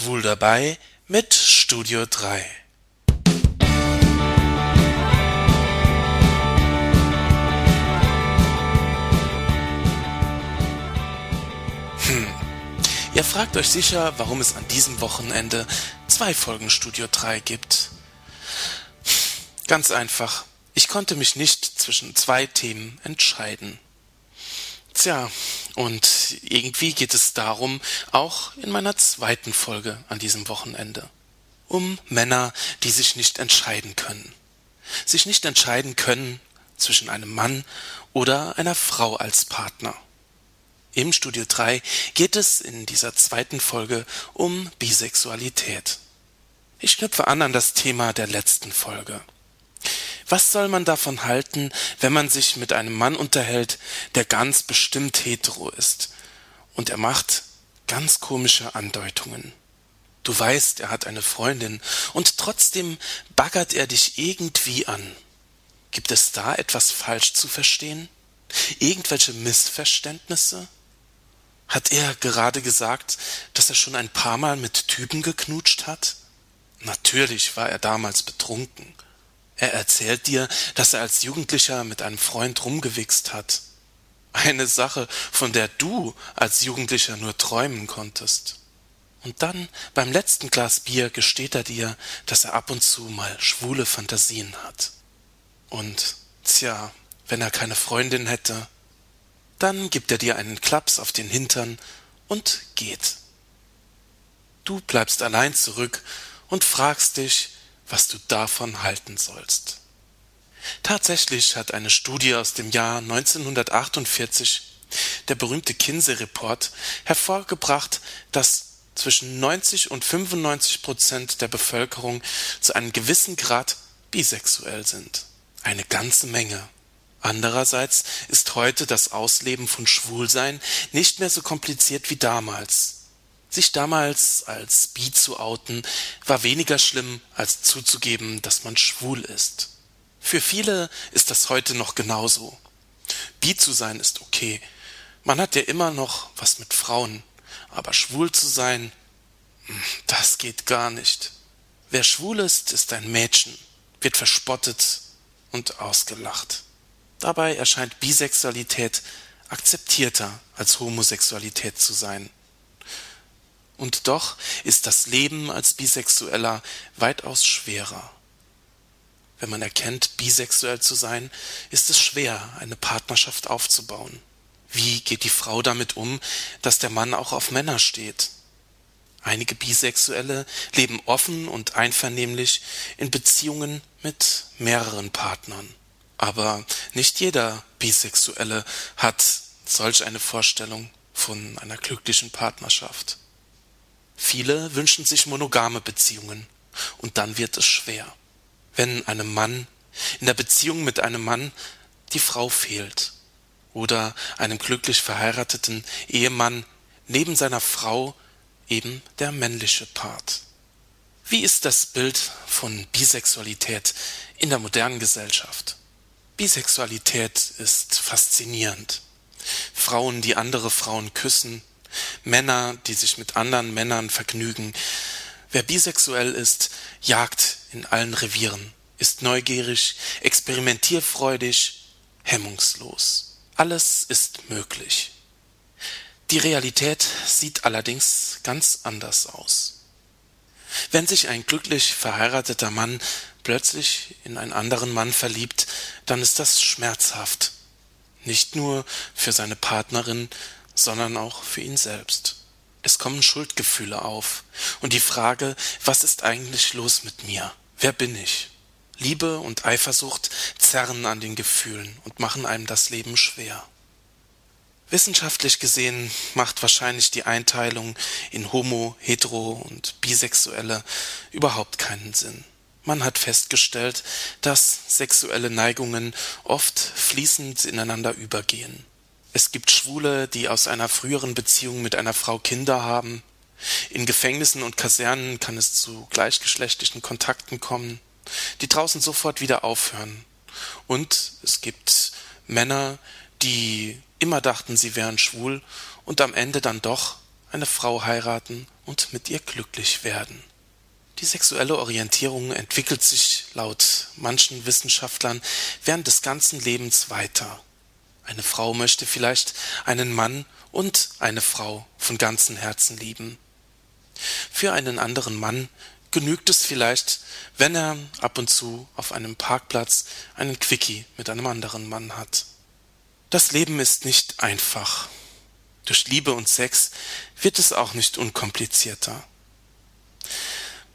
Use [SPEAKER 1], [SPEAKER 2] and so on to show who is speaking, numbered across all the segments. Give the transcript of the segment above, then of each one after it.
[SPEAKER 1] Schwul dabei mit Studio 3. Hm. Ihr fragt euch sicher, warum es an diesem Wochenende zwei Folgen Studio 3 gibt. Ganz einfach. Ich konnte mich nicht zwischen zwei Themen entscheiden. Tja, und irgendwie geht es darum auch in meiner zweiten Folge an diesem Wochenende. Um Männer, die sich nicht entscheiden können. Sich nicht entscheiden können zwischen einem Mann oder einer Frau als Partner. Im Studio 3 geht es in dieser zweiten Folge um Bisexualität. Ich knüpfe an an das Thema der letzten Folge. Was soll man davon halten, wenn man sich mit einem Mann unterhält, der ganz bestimmt hetero ist? Und er macht ganz komische Andeutungen. Du weißt, er hat eine Freundin, und trotzdem baggert er dich irgendwie an. Gibt es da etwas falsch zu verstehen? Irgendwelche Missverständnisse? Hat er gerade gesagt, dass er schon ein paar Mal mit Typen geknutscht hat? Natürlich war er damals betrunken. Er erzählt dir, dass er als Jugendlicher mit einem Freund rumgewichst hat. Eine Sache, von der du als Jugendlicher nur träumen konntest. Und dann, beim letzten Glas Bier, gesteht er dir, dass er ab und zu mal schwule Fantasien hat. Und, tja, wenn er keine Freundin hätte, dann gibt er dir einen Klaps auf den Hintern und geht. Du bleibst allein zurück und fragst dich, was du davon halten sollst. Tatsächlich hat eine Studie aus dem Jahr 1948, der berühmte Kinsey-Report, hervorgebracht, dass zwischen 90 und 95 Prozent der Bevölkerung zu einem gewissen Grad bisexuell sind. Eine ganze Menge. Andererseits ist heute das Ausleben von Schwulsein nicht mehr so kompliziert wie damals. Sich damals als bi zu outen, war weniger schlimm, als zuzugeben, dass man schwul ist. Für viele ist das heute noch genauso. Bi zu sein ist okay. Man hat ja immer noch was mit Frauen. Aber schwul zu sein, hm, das geht gar nicht. Wer schwul ist, ist ein Mädchen, wird verspottet und ausgelacht. Dabei erscheint Bisexualität akzeptierter als Homosexualität zu sein. Und doch ist das Leben als Bisexueller weitaus schwerer. Wenn man erkennt, bisexuell zu sein, ist es schwer, eine Partnerschaft aufzubauen. Wie geht die Frau damit um, dass der Mann auch auf Männer steht? Einige Bisexuelle leben offen und einvernehmlich in Beziehungen mit mehreren Partnern. Aber nicht jeder Bisexuelle hat solch eine Vorstellung von einer glücklichen Partnerschaft. Viele wünschen sich monogame Beziehungen, und dann wird es schwer. Wenn einem Mann, in der Beziehung mit einem Mann, die Frau fehlt, oder einem glücklich verheirateten Ehemann neben seiner Frau eben der männliche Part. Wie ist das Bild von Bisexualität in der modernen Gesellschaft? Bisexualität ist faszinierend. Frauen, die andere Frauen küssen, Männer, die sich mit anderen Männern vergnügen. Wer bisexuell ist, jagt in allen Revieren, ist neugierig, experimentierfreudig, hemmungslos. Alles ist möglich. Die Realität sieht allerdings ganz anders aus. Wenn sich ein glücklich verheirateter Mann plötzlich in einen anderen Mann verliebt, dann ist das schmerzhaft. Nicht nur für seine Partnerin, sondern auch für ihn selbst. Es kommen Schuldgefühle auf und die Frage, was ist eigentlich los mit mir? Wer bin ich? Liebe und Eifersucht zerren an den Gefühlen und machen einem das Leben schwer. Wissenschaftlich gesehen macht wahrscheinlich die Einteilung in Homo, Hetero und Bisexuelle überhaupt keinen Sinn. Man hat festgestellt, dass sexuelle Neigungen oft fließend ineinander übergehen. Es gibt Schwule, die aus einer früheren Beziehung mit einer Frau Kinder haben. In Gefängnissen und Kasernen kann es zu gleichgeschlechtlichen Kontakten kommen, die draußen sofort wieder aufhören. Und es gibt Männer, die immer dachten, sie wären schwul und am Ende dann doch eine Frau heiraten und mit ihr glücklich werden. Die sexuelle Orientierung entwickelt sich laut manchen Wissenschaftlern während des ganzen Lebens weiter. Eine Frau möchte vielleicht einen Mann und eine Frau von ganzem Herzen lieben. Für einen anderen Mann genügt es vielleicht, wenn er ab und zu auf einem Parkplatz einen Quickie mit einem anderen Mann hat. Das Leben ist nicht einfach. Durch Liebe und Sex wird es auch nicht unkomplizierter.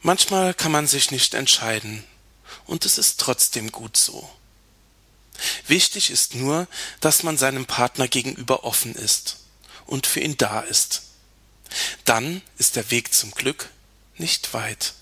[SPEAKER 1] Manchmal kann man sich nicht entscheiden, und es ist trotzdem gut so. Wichtig ist nur, dass man seinem Partner gegenüber offen ist und für ihn da ist. Dann ist der Weg zum Glück nicht weit.